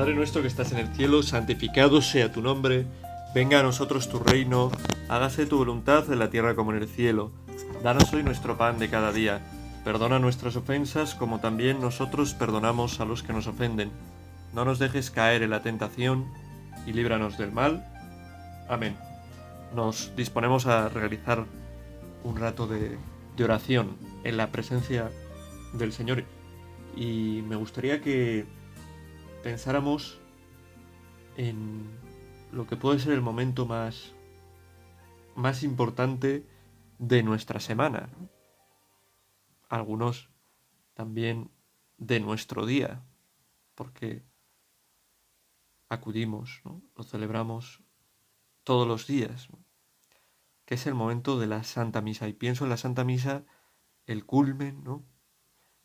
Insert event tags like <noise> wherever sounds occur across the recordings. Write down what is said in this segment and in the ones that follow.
Padre nuestro que estás en el cielo, santificado sea tu nombre, venga a nosotros tu reino, hágase tu voluntad en la tierra como en el cielo. Danos hoy nuestro pan de cada día. Perdona nuestras ofensas como también nosotros perdonamos a los que nos ofenden. No nos dejes caer en la tentación y líbranos del mal. Amén. Nos disponemos a realizar un rato de, oración en la presencia del Señor y me gustaría que pensáramos en lo que puede ser el momento más, más importante de nuestra semana. Algunos también de nuestro día, porque acudimos, lo celebramos todos los días, que es el momento de la Santa Misa. Y pienso en la Santa Misa el culmen, ¿no?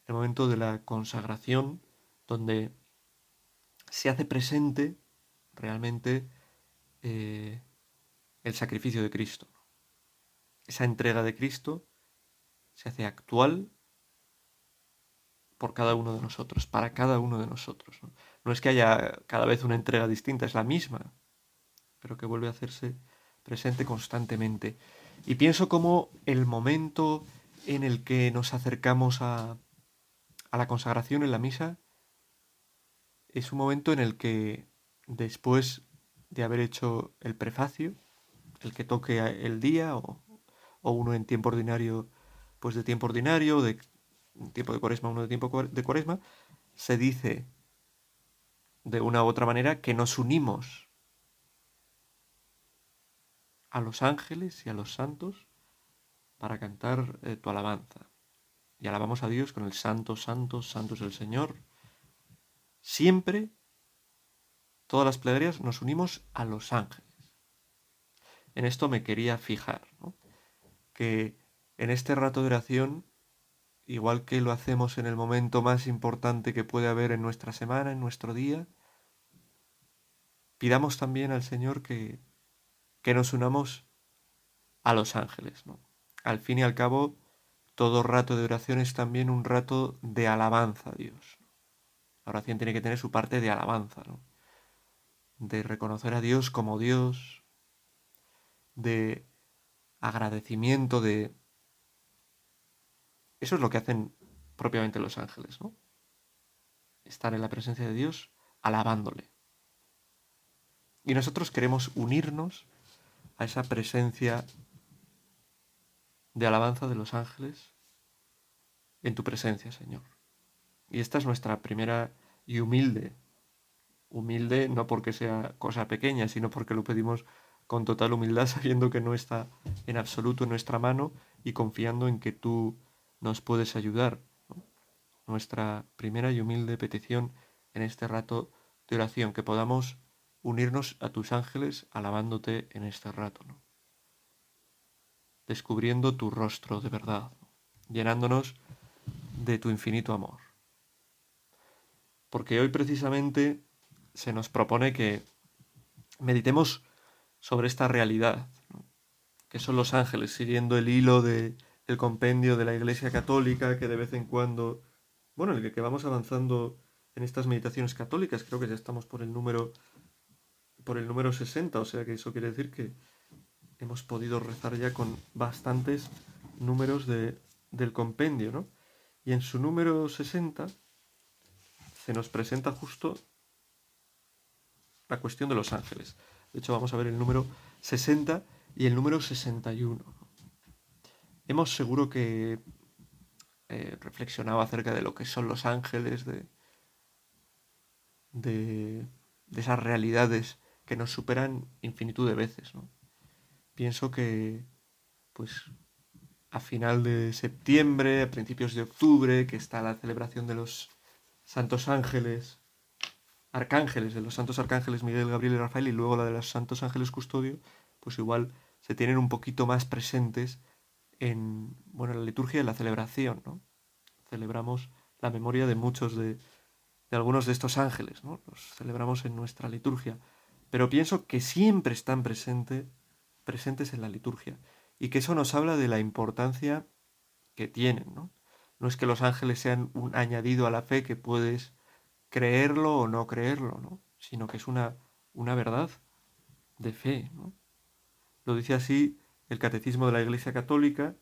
el momento de la consagración, donde se hace presente realmente eh, el sacrificio de Cristo. Esa entrega de Cristo se hace actual por cada uno de nosotros, para cada uno de nosotros. ¿no? no es que haya cada vez una entrega distinta, es la misma, pero que vuelve a hacerse presente constantemente. Y pienso como el momento en el que nos acercamos a, a la consagración en la misa es un momento en el que después de haber hecho el prefacio, el que toque el día o, uno en tiempo ordinario, pues de tiempo ordinario, de tiempo de cuaresma, uno de tiempo de cuaresma, se dice de una u otra manera que nos unimos a los ángeles y a los santos para cantar eh, tu alabanza. Y alabamos a Dios con el santo, santo, santo es el Señor Siempre, todas las plegarias nos unimos a los ángeles. En esto me quería fijar, que en este rato de oración, igual que lo hacemos en el momento más importante que puede haber en nuestra semana, en nuestro día, pidamos también al Señor que, que nos unamos a los ángeles. Al fin y al cabo, todo rato de oración es también un rato de alabanza a Dios. La oración tiene que tener su parte de alabanza, ¿no? de reconocer a Dios como Dios, de agradecimiento, de... Eso es lo que hacen propiamente los ángeles. Estar en la presencia de Dios alabándole. Y nosotros queremos unirnos a esa presencia de alabanza de los ángeles en tu presencia, Señor. Y esta es nuestra primera y humilde. Humilde no porque sea cosa pequeña, sino porque lo pedimos con total humildad, <laughs> sabiendo que no está en absoluto en nuestra mano y confiando en que tú nos puedes ayudar. Nuestra primera y humilde petición en este rato de oración, que podamos unirnos a tus ángeles alabándote en este rato, descubriendo tu rostro de verdad, llenándonos de tu infinito amor porque hoy precisamente se nos propone que meditemos sobre esta realidad, que son los ángeles, siguiendo el hilo del compendio de la Iglesia Católica, que de vez en cuando, bueno, el que vamos avanzando en estas meditaciones católicas, creo que ya estamos por el número por el número 60, o sea que eso quiere decir que hemos podido rezar ya con bastantes números de, del compendio, ¿no? Y en su número 60 se nos presenta justo la cuestión de los ángeles. De hecho, vamos a ver el número 60 y el número 61. Hemos seguro que eh, reflexionado acerca de lo que son los ángeles, de, de, esas realidades que nos superan infinitud de veces. Pienso que, pues, a final de septiembre, a principios de octubre, que está la celebración de los santos ángeles, arcángeles, de los santos arcángeles Miguel, Gabriel y Rafael, y luego la de los santos ángeles custodio, pues igual se tienen un poquito más presentes en bueno, la liturgia y la celebración, ¿no? Celebramos la memoria de muchos de, de algunos de estos ángeles, ¿no? Los celebramos en nuestra liturgia, pero pienso que siempre están presente, presentes en la liturgia y que eso nos habla de la importancia que tienen, ¿no? No es que los ángeles sean un añadido a la fe que puedes creerlo o no creerlo, ¿no? sino que es una, una verdad de fe. ¿no? Lo dice así el Catecismo de la Iglesia Católica,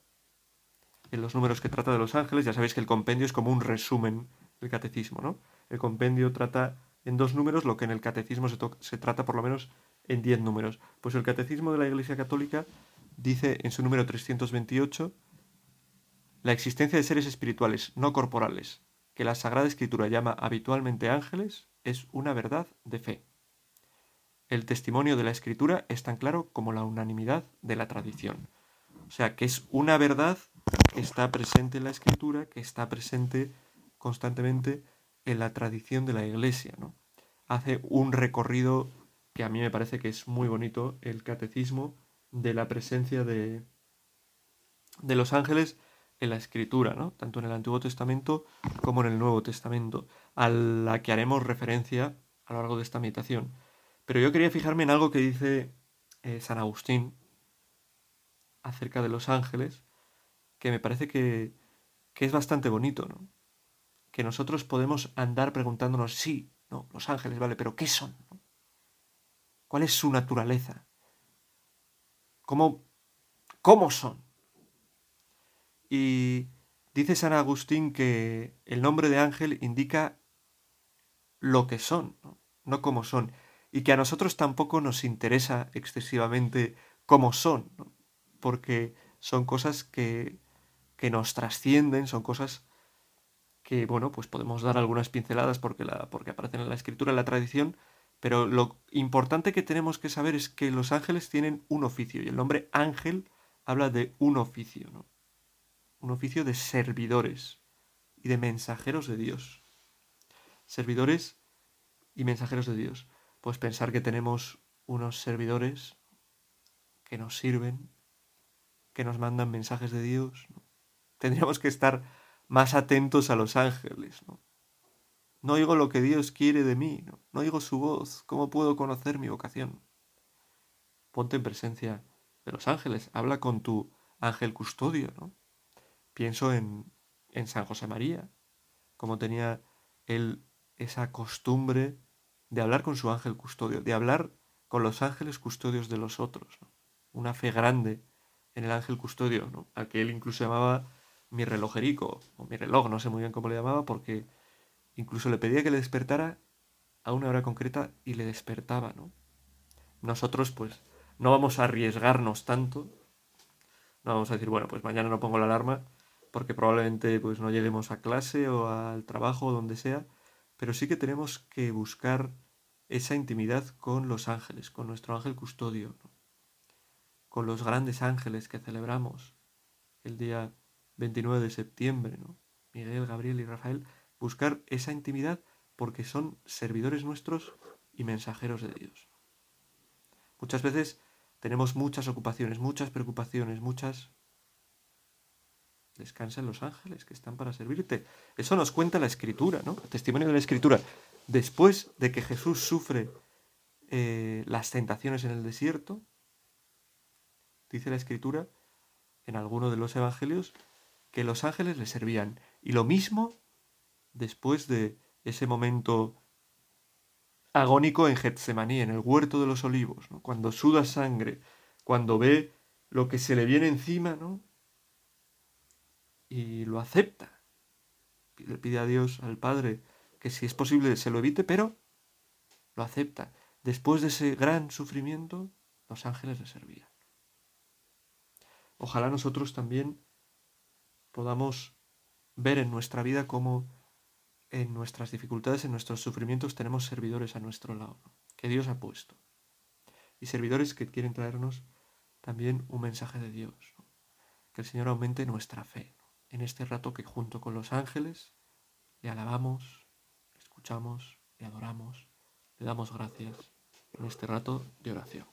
en los números que trata de los ángeles, ya sabéis que el compendio es como un resumen del catecismo, ¿no? El compendio trata en dos números lo que en el catecismo se, se trata por lo menos en diez números. Pues el catecismo de la Iglesia Católica dice en su número 328 la existencia de seres espirituales no corporales, que la Sagrada Escritura llama habitualmente ángeles, es una verdad de fe. El testimonio de la Escritura es tan claro como la unanimidad de la tradición. O sea, que es una verdad que está presente en la Escritura, que está presente constantemente en la tradición de la Iglesia. ¿no? Hace un recorrido que a mí me parece que es muy bonito, el catecismo de la presencia de, de los ángeles en la escritura, ¿no? tanto en el Antiguo Testamento como en el Nuevo Testamento, a la que haremos referencia a lo largo de esta meditación. Pero yo quería fijarme en algo que dice eh, San Agustín acerca de los ángeles, que me parece que, que es bastante bonito, ¿no? Que nosotros podemos andar preguntándonos, sí, no, los ángeles, vale, pero ¿qué son? ¿Cuál es su naturaleza? ¿Cómo, cómo son? Y dice San Agustín que el nombre de ángel indica lo que son, no, cómo son, y que a nosotros tampoco nos interesa excesivamente cómo son, porque son cosas que, que nos trascienden, son cosas que, bueno, pues podemos dar algunas pinceladas porque, la, porque aparecen en la escritura, en la tradición, pero lo importante que tenemos que saber es que los ángeles tienen un oficio y el nombre ángel habla de un oficio. Un oficio de servidores y de mensajeros de Dios. Servidores y mensajeros de Dios. Pues pensar que tenemos unos servidores que nos sirven, que nos mandan mensajes de Dios. Tendríamos que estar más atentos a los ángeles, ¿no? No oigo lo que Dios quiere de mí, no, no oigo su voz. ¿Cómo puedo conocer mi vocación? Ponte en presencia de los ángeles. Habla con tu ángel custodio, ¿no? Pienso en, en San José María, como tenía él esa costumbre de hablar con su ángel custodio, de hablar con los ángeles custodios de los otros. Una fe grande en el ángel custodio, ¿no? que él incluso llamaba mi relojerico, o mi reloj, no sé muy bien cómo le llamaba, porque Incluso le pedía que le despertara a una hora concreta y le despertaba, ¿no? Nosotros, pues, no vamos a arriesgarnos tanto. No vamos a decir, bueno, pues mañana no pongo la alarma porque probablemente pues no lleguemos a clase o al trabajo o donde sea, pero sí que tenemos que buscar esa intimidad con los ángeles, con nuestro ángel custodio, con los grandes ángeles que celebramos el día 29 de septiembre, ¿no? Miguel, Gabriel y Rafael, buscar esa intimidad porque son servidores nuestros y mensajeros de Dios. Muchas veces tenemos muchas ocupaciones, muchas preocupaciones, muchas... Descansan los ángeles que están para servirte. Eso nos cuenta la escritura, ¿no? El testimonio de la escritura. Después de que Jesús sufre eh, las tentaciones en el desierto, dice la escritura en alguno de los evangelios que los ángeles le servían. Y lo mismo después de ese momento agónico en Getsemaní, en el huerto de los olivos, cuando suda sangre, cuando ve lo que se le viene encima, ¿no? Y lo acepta. Le pide a Dios, al Padre, que si es posible se lo evite, pero lo acepta. Después de ese gran sufrimiento, los ángeles le servían. Ojalá nosotros también podamos ver en nuestra vida cómo en nuestras dificultades, en nuestros sufrimientos, tenemos servidores a nuestro lado, que Dios ha puesto. Y servidores que quieren traernos también un mensaje de Dios. Que el Señor aumente nuestra fe en este rato que junto con los ángeles le alabamos, le escuchamos, le adoramos, le damos gracias en este rato de oración.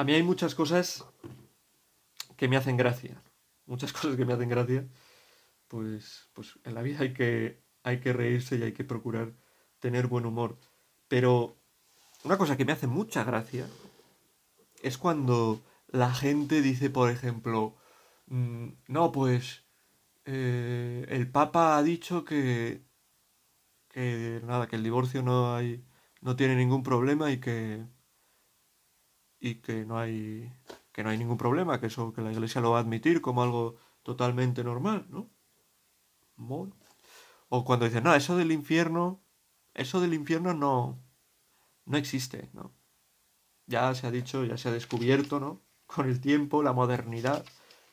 A mí hay muchas cosas que me hacen gracia. Muchas <laughs> cosas que me hacen gracia. Pues, pues en la vida hay que, hay que reírse y hay que procurar tener buen humor. Pero una cosa que me hace mucha gracia es cuando la gente dice, por ejemplo, mm, no, pues eh, el Papa ha dicho que, que nada, que el divorcio no hay, no tiene ningún problema y que y que no hay que no hay ningún problema, que eso que la Iglesia lo va a admitir como algo totalmente normal, ¿no? O cuando dicen, no, eso del infierno, eso del infierno no, no existe, ¿no? Ya se ha dicho, ya se ha descubierto, ¿no? Con el tiempo, la modernidad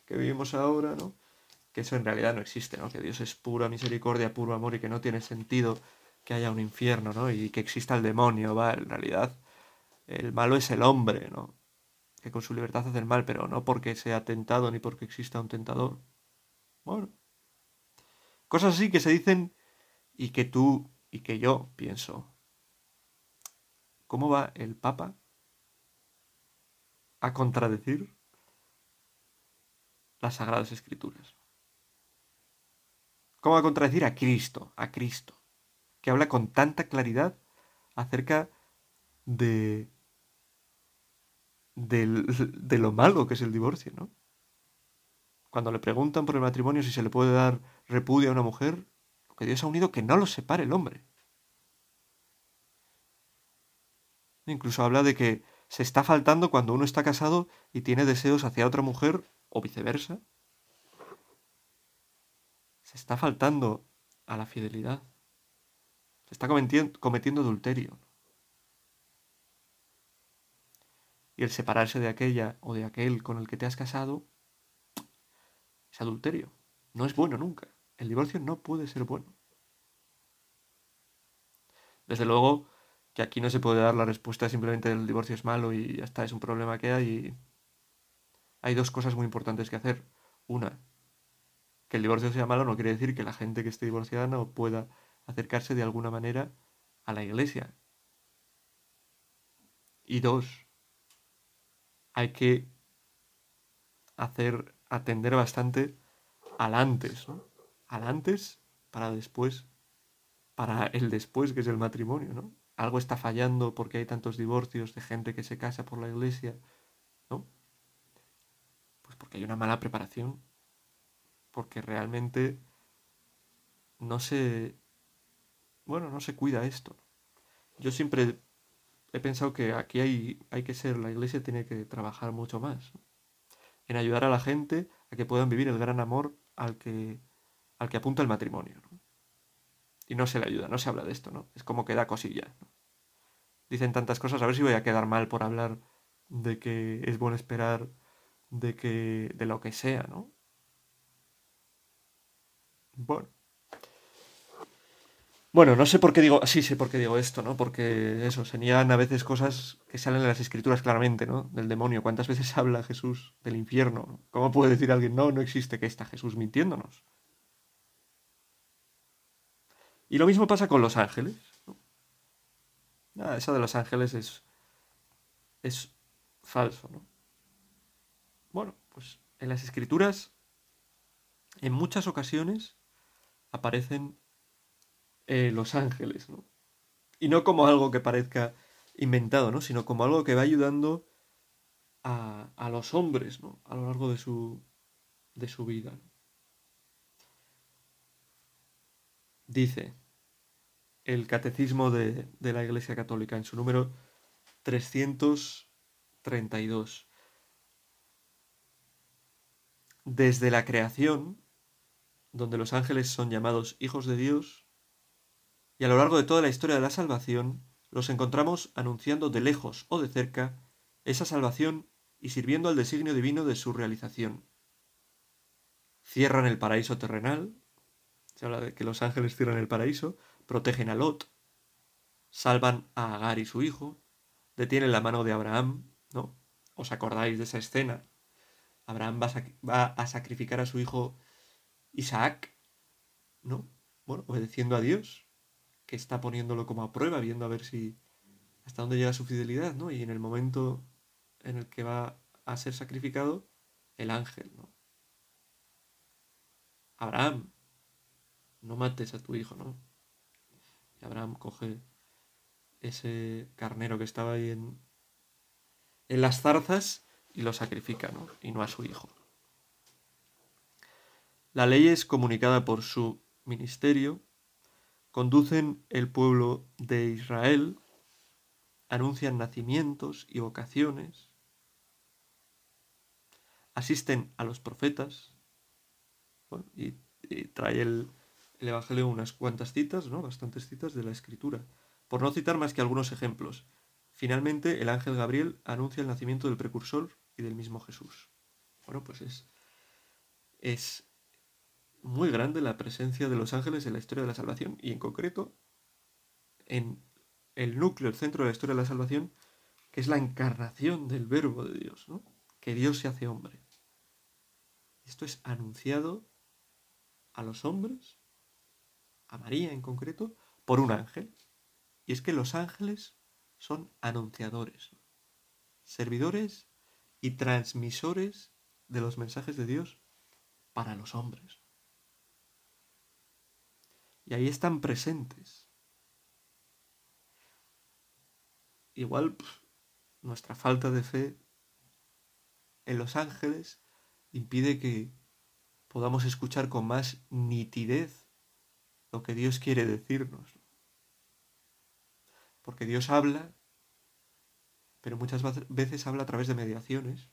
que vivimos ahora, ¿no? Que eso en realidad no existe, ¿no? Que Dios es pura misericordia, puro amor y que no tiene sentido que haya un infierno, ¿no? Y que exista el demonio, va, en realidad el malo es el hombre, ¿no? Que con su libertad hace el mal, pero no porque sea tentado ni porque exista un tentador. Bueno. Cosas así que se dicen y que tú y que yo pienso. ¿Cómo va el Papa a contradecir las Sagradas Escrituras? ¿Cómo va a contradecir a Cristo, a Cristo, que habla con tanta claridad acerca de de lo malo que es el divorcio, ¿no? Cuando le preguntan por el matrimonio si se le puede dar repudio a una mujer, lo que Dios ha unido que no lo separe el hombre. Incluso habla de que se está faltando cuando uno está casado y tiene deseos hacia otra mujer o viceversa. Se está faltando a la fidelidad. Se está cometiendo, cometiendo adulterio. Y el separarse de aquella o de aquel con el que te has casado es adulterio. No es bueno nunca. El divorcio no puede ser bueno. Desde luego que aquí no se puede dar la respuesta simplemente el divorcio es malo y ya está, es un problema que hay. Hay dos cosas muy importantes que hacer. Una, que el divorcio sea malo no quiere decir que la gente que esté divorciada no pueda acercarse de alguna manera a la iglesia. Y dos, hay que hacer, atender bastante al antes, ¿no? Al antes para después, para el después que es el matrimonio, ¿no? Algo está fallando porque hay tantos divorcios de gente que se casa por la iglesia, ¿no? Pues porque hay una mala preparación, porque realmente no se, bueno, no se cuida esto. Yo siempre he pensado que aquí hay, hay que ser, la iglesia tiene que trabajar mucho más en ayudar a la gente a que puedan vivir el gran amor al que, al que apunta el matrimonio. Y no se le ayuda, no se habla de esto, ¿no? Es como que da cosilla. Dicen tantas cosas, a ver si voy a quedar mal por hablar de que es bueno esperar de que de lo que sea, ¿no? Bueno. Bueno, no sé por qué digo, sí sé por qué digo esto, ¿no? Porque eso, se niegan a veces cosas que salen en las escrituras claramente, ¿no? Del demonio. ¿Cuántas veces habla Jesús del infierno? ¿Cómo puede decir alguien, no, no existe, que está Jesús mintiéndonos? Y lo mismo pasa con los ángeles. ¿no? eso de los ángeles es, es falso, ¿no? Bueno, pues en las escrituras, en muchas ocasiones, aparecen eh, los ángeles, ¿no? Y no como algo que parezca inventado, ¿no? Sino como algo que va ayudando a, a los hombres, ¿no? A lo largo de su, de su vida. Dice el Catecismo de, de la Iglesia Católica en su número 332. Desde la creación, donde los ángeles son llamados hijos de Dios, y a lo largo de toda la historia de la salvación los encontramos anunciando de lejos o de cerca esa salvación y sirviendo al designio divino de su realización. Cierran el paraíso terrenal, se habla de que los ángeles cierran el paraíso, protegen a Lot, salvan a Agar y su hijo, detienen la mano de Abraham, ¿no? ¿Os acordáis de esa escena? Abraham va a, sacrificar a su hijo Isaac, ¿no? Bueno, obedeciendo a Dios, que está poniéndolo como a prueba, viendo a ver si hasta dónde llega su fidelidad, ¿no? Y en el momento en el que va a ser sacrificado el ángel, ¿no? Abraham, no mates a tu hijo, ¿no? Y Abraham coge ese carnero que estaba ahí en, en las zarzas y lo sacrifica, ¿no? Y no a su hijo. La ley es comunicada por su ministerio, conducen el pueblo de Israel, anuncian nacimientos y vocaciones, asisten a los profetas, y, trae el, el, Evangelio unas cuantas citas, ¿no? bastantes citas de la Escritura, por no citar más que algunos ejemplos. Finalmente, el ángel Gabriel anuncia el nacimiento del precursor y del mismo Jesús. Bueno, pues es, es muy grande la presencia de los ángeles en la historia de la salvación y en concreto en el núcleo, el centro de la historia de la salvación, que es la encarnación del verbo de Dios, que Dios se hace hombre. Esto es anunciado a los hombres, a María en concreto, por un ángel. Y es que los ángeles son anunciadores, servidores y transmisores de los mensajes de Dios para los hombres. Y ahí están presentes. Igual nuestra falta de fe en los ángeles impide que podamos escuchar con más nitidez lo que Dios quiere decirnos. Porque Dios habla, pero muchas veces habla a través de mediaciones.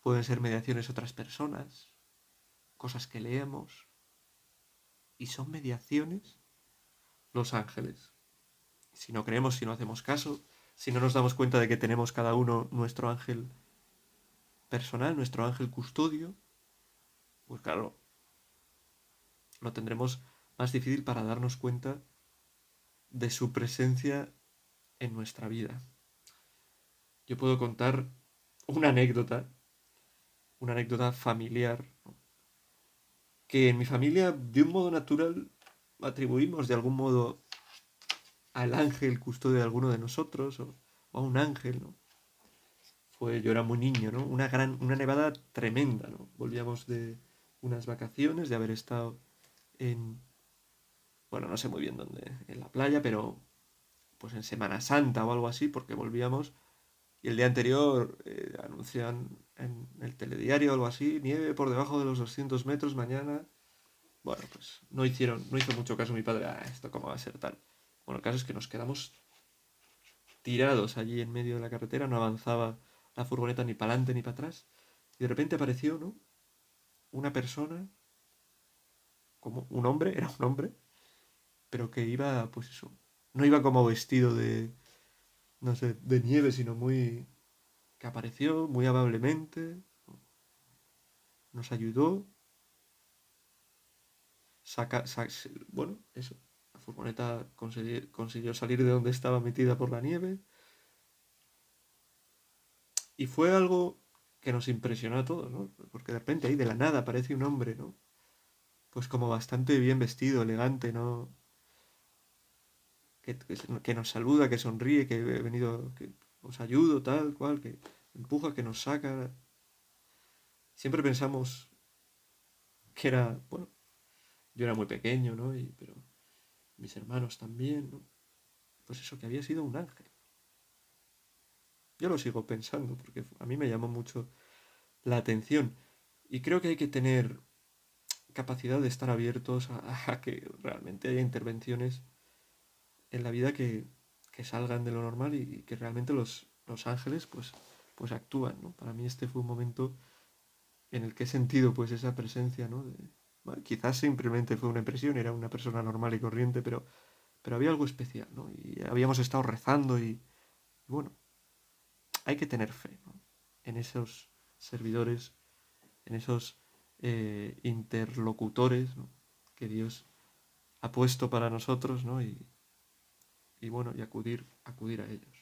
Pueden ser mediaciones otras personas, cosas que leemos, y son mediaciones los ángeles. Si no creemos, si no hacemos caso, si no nos damos cuenta de que tenemos cada uno nuestro ángel personal, nuestro ángel custodio, pues claro, lo tendremos más difícil para darnos cuenta de su presencia en nuestra vida. Yo puedo contar una anécdota, una anécdota familiar, que en mi familia de un modo natural atribuimos de algún modo al ángel custodio de alguno de nosotros o, a un ángel, ¿no? Fue, yo era muy niño, ¿no? Una gran, una nevada tremenda, ¿no? Volvíamos de unas vacaciones, de haber estado en, bueno, no sé muy bien dónde, en la playa, pero pues en Semana Santa o algo así, porque volvíamos y el día anterior eh, anuncian en el telediario o algo así, nieve por debajo de los 200 metros mañana. Bueno, pues no hicieron, no hizo mucho caso mi padre, ah, esto cómo va a ser tal. Bueno, el caso es que nos quedamos tirados allí en medio de la carretera, no avanzaba la furgoneta ni para adelante ni para atrás. Y de repente apareció, ¿no? Una persona, como un hombre, <laughs> era un hombre, pero que iba, pues eso, no iba como vestido de, no sé, de nieve, sino muy... que apareció muy amablemente, nos ayudó, saca, bueno, eso, la furgoneta consiguió, salir de donde estaba metida por la nieve. Y fue algo que nos impresionó a todos, ¿no? Porque de repente ahí de la nada aparece un hombre, ¿no? Pues como bastante bien vestido, elegante, ¿no? Que, nos saluda, que sonríe, que he venido, que os ayudo, tal cual, que empuja, que nos saca. Siempre pensamos que era, bueno, yo era muy pequeño, ¿no? Pero mis hermanos también, ¿no? Pues eso, que había sido un ángel. Yo lo sigo pensando porque a mí me llamó mucho la atención. Y creo que hay que tener capacidad de estar abiertos a que realmente haya intervenciones en la vida que, salgan de lo normal y, que realmente los, los, ángeles pues, pues actúan, ¿no? Para mí este fue un momento en el que he sentido pues esa presencia, ¿no? quizás simplemente fue una impresión, era una persona normal y corriente, pero, pero había algo especial, ¿no? Y habíamos estado rezando y, bueno, hay que tener fe. En esos servidores, en esos eh, interlocutores que Dios ha puesto para nosotros, ¿no? Y bueno, y acudir, acudir a ellos.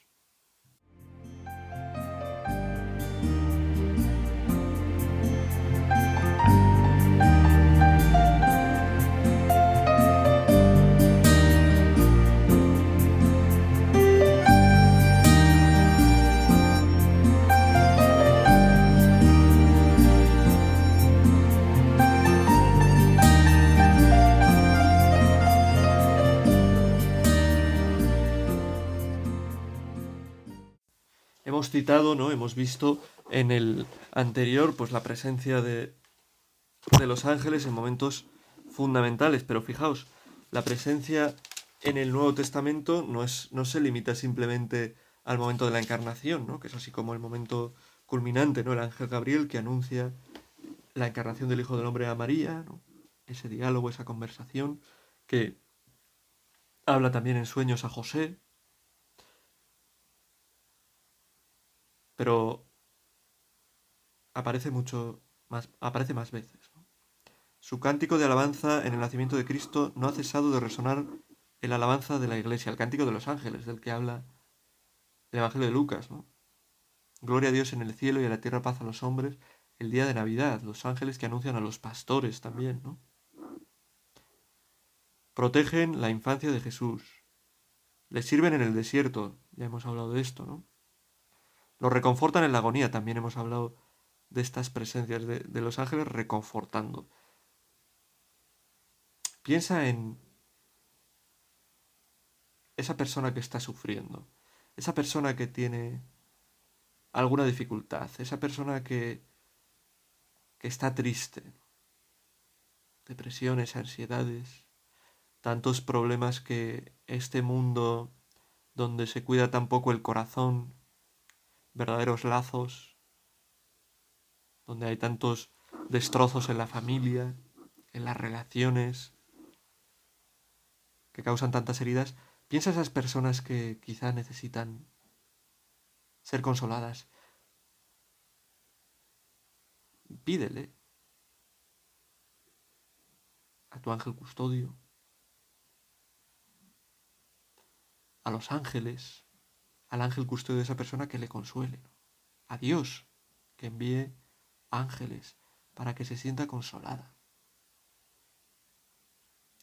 Hemos citado, ¿no? Hemos visto en el anterior, pues la presencia de, de los ángeles en momentos fundamentales. Pero fijaos, la presencia en el Nuevo Testamento no, es, no se limita simplemente al momento de la encarnación, ¿no? que es así como el momento culminante, ¿no? el ángel Gabriel que anuncia la encarnación del Hijo del Hombre a María, ese diálogo, esa conversación, que habla también en sueños a José, pero aparece mucho más, aparece más veces. Su cántico de alabanza en el nacimiento de Cristo no ha cesado de resonar el alabanza de la iglesia, el cántico de los ángeles, del que habla el Evangelio de Lucas, ¿no? Gloria a Dios en el cielo y a la tierra paz a los hombres, el día de Navidad, los ángeles que anuncian a los pastores también, ¿no? Protegen la infancia de Jesús, le sirven en el desierto, ya hemos hablado de esto, ¿no? Lo reconfortan en la agonía, también hemos hablado de estas presencias de, de los ángeles reconfortando. Piensa en esa persona que está sufriendo, esa persona que tiene alguna dificultad, esa persona que, que está triste, depresiones, ansiedades, tantos problemas que este mundo donde se cuida tan poco el corazón, verdaderos lazos, donde hay tantos destrozos en la familia, en las relaciones, que causan tantas heridas, piensa esas personas que quizá necesitan ser consoladas. Pídele a tu ángel custodio, a los ángeles, al ángel custodio de esa persona que le consuele, a Dios que envíe ángeles para que se sienta consolada,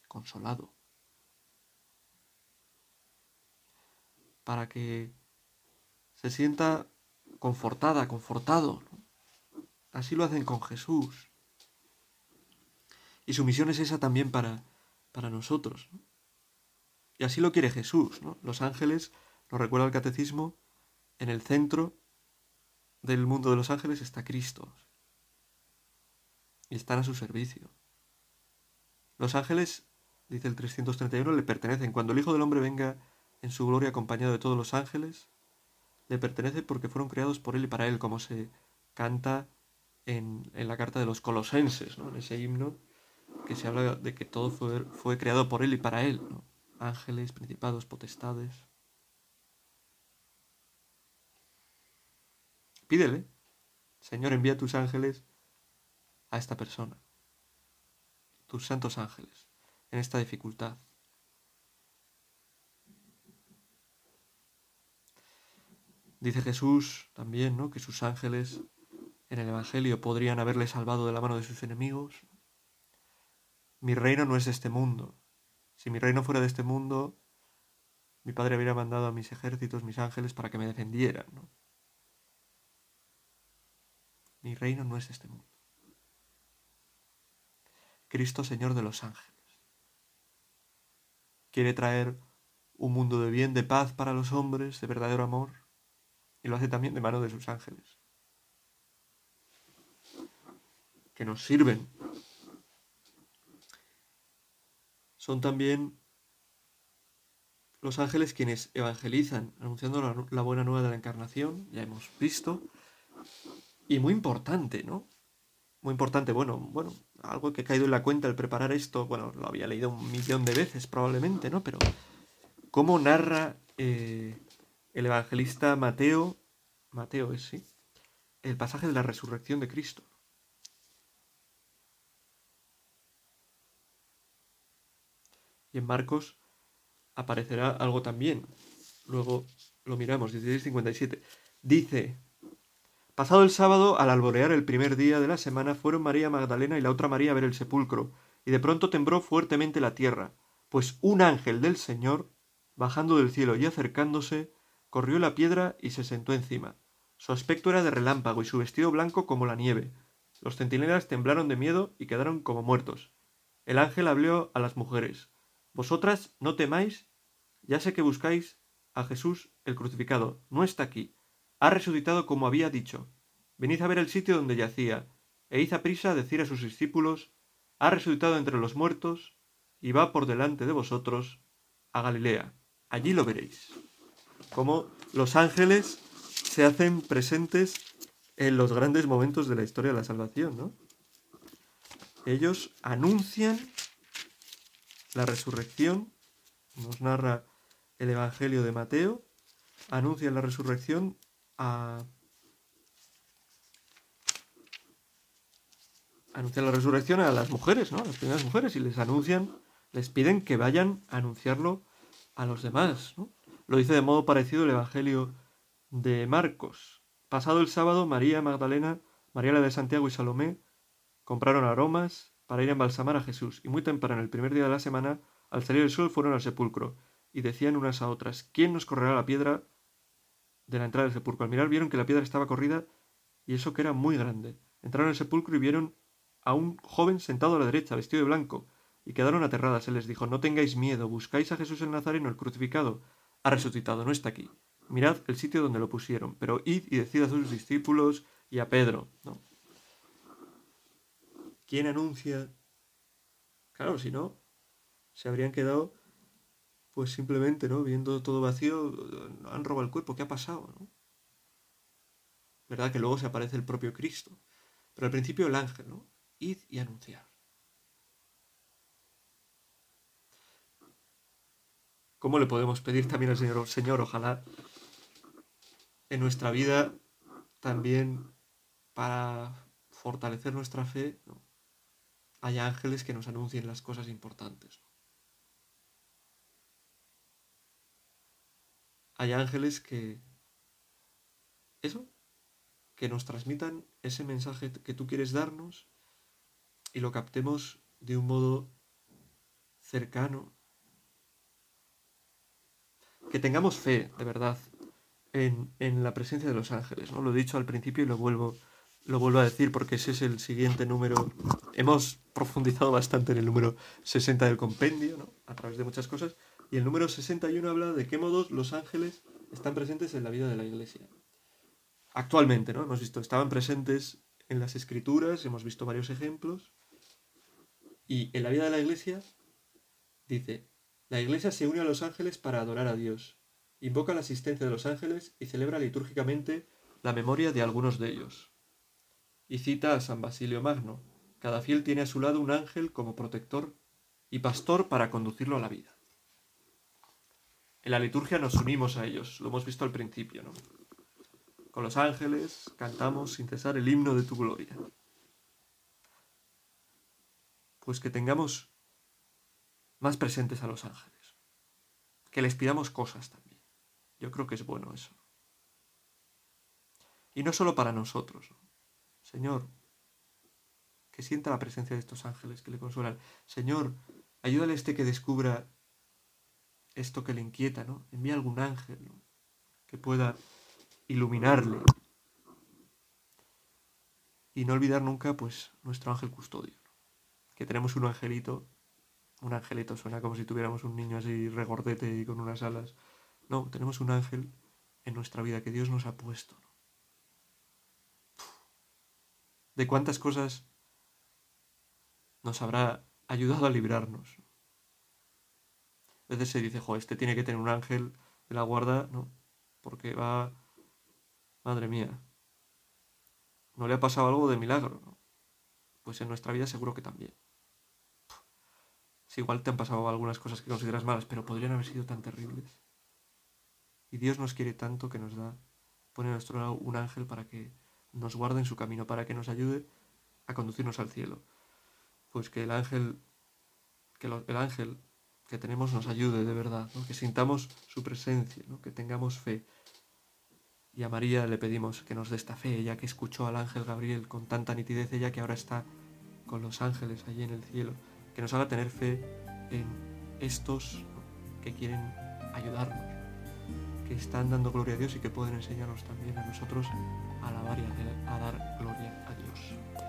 consolado. para que se sienta confortada, confortado. Así lo hacen con Jesús. Y su misión es esa también para, para nosotros. Y así lo quiere Jesús. Los ángeles, nos recuerda el catecismo, en el centro del mundo de los ángeles está Cristo. Y están a su servicio. Los ángeles, dice el 331, le pertenecen. Cuando el Hijo del Hombre venga en su gloria acompañado de todos los ángeles, le pertenece porque fueron creados por él y para él, como se canta en, la carta de los colosenses, ¿no? en ese himno que se habla de que todo fue, fue creado por él y para él, ángeles, principados, potestades. Pídele, Señor, envía tus ángeles a esta persona, tus santos ángeles, en esta dificultad. Dice Jesús también, ¿no? Que sus ángeles en el Evangelio podrían haberle salvado de la mano de sus enemigos. Mi reino no es de este mundo. Si mi reino fuera de este mundo, mi Padre hubiera mandado a mis ejércitos, mis ángeles, para que me defendieran, ¿no? Mi reino no es este mundo. Cristo, Señor de los ángeles, quiere traer un mundo de bien, de paz para los hombres, de verdadero amor, y lo hace también de mano de sus ángeles, que nos sirven. Son también los ángeles quienes evangelizan, anunciando la, buena nueva de la encarnación, ya hemos visto, y muy importante, ¿no? Muy importante, bueno, bueno, algo que ha caído en la cuenta al preparar esto, bueno, lo había leído un millón de veces probablemente, ¿no? Pero cómo narra eh, el evangelista Mateo, Mateo es, sí, el pasaje de la resurrección de Cristo. Y en Marcos aparecerá algo también. Luego lo miramos, 1657. Dice, pasado el sábado, al alborear el primer día de la semana, fueron María Magdalena y la otra María a ver el sepulcro, y de pronto tembló fuertemente la tierra, pues un ángel del Señor, bajando del cielo y acercándose, corrió la piedra y se sentó encima. Su aspecto era de relámpago y su vestido blanco como la nieve. Los centinelas temblaron de miedo y quedaron como muertos. El ángel habló a las mujeres. Vosotras no temáis, ya sé que buscáis a Jesús el crucificado. No está aquí. Ha resucitado como había dicho. Venid a ver el sitio donde yacía, e id a prisa a decir a sus discípulos, ha resucitado entre los muertos, y va por delante de vosotros a Galilea. Allí lo veréis. Como los ángeles se hacen presentes en los grandes momentos de la historia de la salvación, ¿no? Ellos anuncian la resurrección, nos narra el Evangelio de Mateo, anuncian la resurrección a... Anuncian la resurrección a las mujeres, ¿no? A las primeras mujeres y les anuncian, les piden que vayan a anunciarlo a los demás, ¿no? Lo dice de modo parecido el Evangelio de Marcos. Pasado el sábado, María Magdalena, María la de Santiago y Salomé compraron aromas para ir a embalsamar a Jesús, y muy temprano, el primer día de la semana, al salir el sol, fueron al sepulcro, y decían unas a otras, ¿quién nos correrá la piedra de la entrada del sepulcro? Al mirar vieron que la piedra estaba corrida, y eso que era muy grande. Entraron al sepulcro y vieron a un joven sentado a la derecha, vestido de blanco, y quedaron aterradas. Se les dijo, no tengáis miedo, buscáis a Jesús el Nazareno, el crucificado. Ha resucitado, no está aquí. Mirad el sitio donde lo pusieron, pero id y decid a sus discípulos y a Pedro. ¿no? ¿Quién anuncia? Claro, si no, se habrían quedado pues simplemente, ¿no? Viendo todo vacío, han robado el cuerpo, ¿qué ha pasado? ¿no? ¿Verdad que luego se aparece el propio Cristo? Pero al principio el ángel, ¿no? Id y anunciar. ¿Cómo le podemos pedir también al Señor, Señor, ojalá en nuestra vida también para fortalecer nuestra fe, ¿no? haya ángeles que nos anuncien las cosas importantes. Hay ángeles que... Eso, que nos transmitan ese mensaje que tú quieres darnos y lo captemos de un modo cercano. Que tengamos fe, de verdad, en, en, la presencia de los ángeles. ¿no? Lo he dicho al principio y lo vuelvo lo vuelvo a decir porque ese es el siguiente número. Hemos profundizado bastante en el número 60 del compendio, ¿no? a través de muchas cosas, y el número 61 habla de qué modos los ángeles están presentes en la vida de la iglesia. Actualmente, ¿no? Hemos visto, estaban presentes en las escrituras, hemos visto varios ejemplos, y en la vida de la iglesia dice, la iglesia se une a los ángeles para adorar a Dios, invoca la asistencia de los ángeles y celebra litúrgicamente la memoria de algunos de ellos y cita a San Basilio Magno. Cada fiel tiene a su lado un ángel como protector y pastor para conducirlo a la vida. En la liturgia nos unimos a ellos, lo hemos visto al principio, ¿no? Con los ángeles cantamos sin cesar el himno de tu gloria. Pues que tengamos más presentes a los ángeles, que les pidamos cosas también. Yo creo que es bueno eso. Y no solo para nosotros, ¿no? Señor, que sienta la presencia de estos ángeles que le consuelan. Señor, ayúdale a este que descubra esto que le inquieta, ¿no? Envía algún ángel que pueda iluminarle. Y no olvidar nunca, pues, nuestro ángel custodio. Que tenemos un angelito, un angelito suena como si tuviéramos un niño así regordete y con unas alas. No, tenemos un ángel en nuestra vida que Dios nos ha puesto. ¿no? de cuántas cosas nos habrá ayudado a librarnos. A veces se dice, jo, este tiene que tener un ángel de la guarda, ¿no? Porque va... Madre mía. ¿No le ha pasado algo de milagro? ¿no? Pues en nuestra vida seguro que también. Si igual te han pasado algunas cosas que consideras malas, pero podrían haber sido tan terribles. Y Dios nos quiere tanto que nos da, pone a nuestro lado un ángel para que nos guarde en su camino, para que nos ayude a conducirnos al cielo. Pues que el ángel, que el ángel que tenemos nos ayude de verdad, que sintamos su presencia, que tengamos fe. Y a María le pedimos que nos dé esta fe, ya que escuchó al ángel Gabriel con tanta nitidez, ella que ahora está con los ángeles allí en el cielo, que nos haga tener fe en estos que quieren ayudarnos, que están dando gloria a Dios y que pueden enseñarnos también a nosotros a alabar y a dar gloria a Dios.